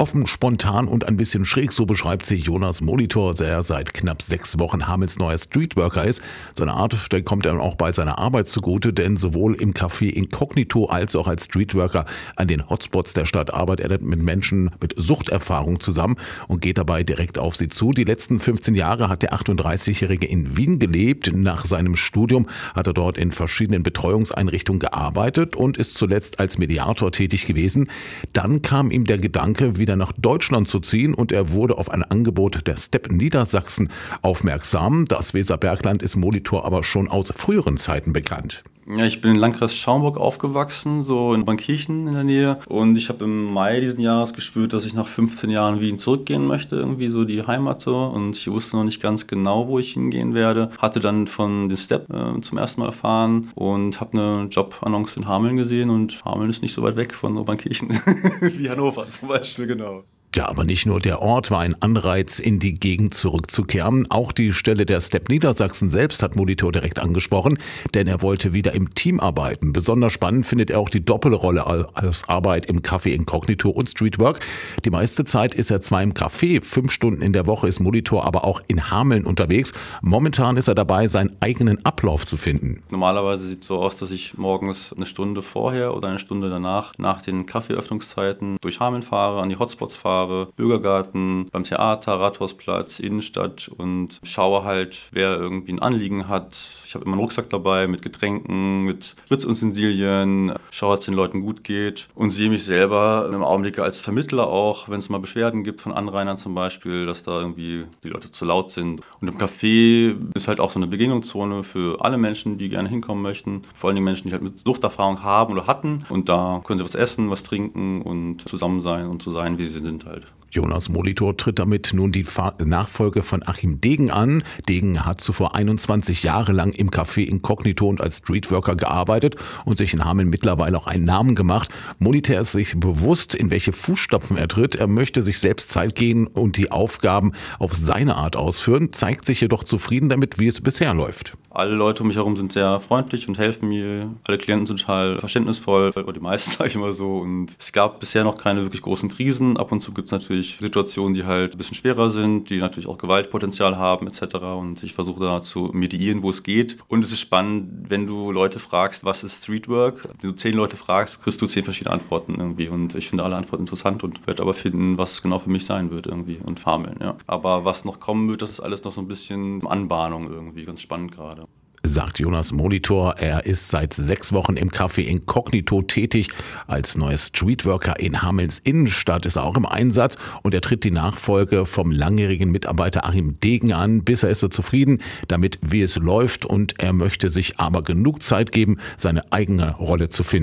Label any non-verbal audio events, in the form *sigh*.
Offen, spontan und ein bisschen schräg, so beschreibt sich Jonas Molitor, der seit knapp sechs Wochen Hamels neuer Streetworker ist. Seine Art, der kommt er auch bei seiner Arbeit zugute, denn sowohl im Café Incognito als auch als Streetworker an den Hotspots der Stadt arbeitet er mit Menschen mit Suchterfahrung zusammen und geht dabei direkt auf sie zu. Die letzten 15 Jahre hat der 38-Jährige in Wien gelebt. Nach seinem Studium hat er dort in verschiedenen Betreuungseinrichtungen gearbeitet und ist zuletzt als Mediator tätig gewesen. Dann kam ihm der Gedanke, wieder wieder nach Deutschland zu ziehen und er wurde auf ein Angebot der Step Niedersachsen aufmerksam. Das Weserbergland ist Molitor aber schon aus früheren Zeiten bekannt. Ja, ich bin in Landkreis Schaumburg aufgewachsen, so in Bankirchen in der Nähe. Und ich habe im Mai diesen Jahres gespürt, dass ich nach 15 Jahren Wien zurückgehen möchte, irgendwie so die Heimat so. Und ich wusste noch nicht ganz genau, wo ich hingehen werde. Hatte dann von den Step äh, zum ersten Mal erfahren und habe eine Jobannonce in Hameln gesehen. Und Hameln ist nicht so weit weg von Obernkirchen *laughs* wie Hannover zum Beispiel, genau. Ja, aber nicht nur der Ort war ein Anreiz, in die Gegend zurückzukehren. Auch die Stelle der Step Niedersachsen selbst hat Molitor direkt angesprochen, denn er wollte wieder im Team arbeiten. Besonders spannend findet er auch die Doppelrolle als Arbeit im Café Incognito und Streetwork. Die meiste Zeit ist er zwar im Café, fünf Stunden in der Woche ist Molitor aber auch in Hameln unterwegs. Momentan ist er dabei, seinen eigenen Ablauf zu finden. Normalerweise sieht es so aus, dass ich morgens eine Stunde vorher oder eine Stunde danach, nach den Kaffeeöffnungszeiten, durch Hameln fahre, an die Hotspots fahre fahre, Bürgergarten, beim Theater, Rathausplatz, Innenstadt und schaue halt, wer irgendwie ein Anliegen hat. Ich habe immer einen Rucksack dabei mit Getränken, mit Spritzutensilien, schaue, dass es den Leuten gut geht und sehe mich selber im Augenblick als Vermittler auch, wenn es mal Beschwerden gibt von Anrainern zum Beispiel, dass da irgendwie die Leute zu laut sind. Und im Café ist halt auch so eine Begegnungszone für alle Menschen, die gerne hinkommen möchten. Vor allem die Menschen, die halt mit Suchterfahrung haben oder hatten. Und da können sie was essen, was trinken und zusammen sein und so sein, wie sie sind halt. episode. Jonas Molitor tritt damit nun die Nachfolge von Achim Degen an. Degen hat zuvor 21 Jahre lang im Café Inkognito und als Streetworker gearbeitet und sich in Hameln mittlerweile auch einen Namen gemacht. Molitor ist sich bewusst, in welche Fußstapfen er tritt. Er möchte sich selbst Zeit gehen und die Aufgaben auf seine Art ausführen, zeigt sich jedoch zufrieden damit, wie es bisher läuft. Alle Leute um mich herum sind sehr freundlich und helfen mir. Alle Klienten sind total verständnisvoll, oder die meisten *laughs* sage ich immer so. Und es gab bisher noch keine wirklich großen Krisen. Ab und zu gibt es natürlich Situationen, die halt ein bisschen schwerer sind, die natürlich auch Gewaltpotenzial haben etc. Und ich versuche da zu mediieren, wo es geht. Und es ist spannend, wenn du Leute fragst, was ist Streetwork? Wenn du zehn Leute fragst, kriegst du zehn verschiedene Antworten irgendwie. Und ich finde alle Antworten interessant und werde aber finden, was genau für mich sein wird irgendwie und farmeln. Ja. Aber was noch kommen wird, das ist alles noch so ein bisschen Anbahnung irgendwie. Ganz spannend gerade sagt Jonas Molitor. Er ist seit sechs Wochen im Café Incognito tätig. Als neuer Streetworker in Hamelns Innenstadt ist er auch im Einsatz und er tritt die Nachfolge vom langjährigen Mitarbeiter Achim Degen an. Bisher ist er zufrieden damit, wie es läuft und er möchte sich aber genug Zeit geben, seine eigene Rolle zu finden.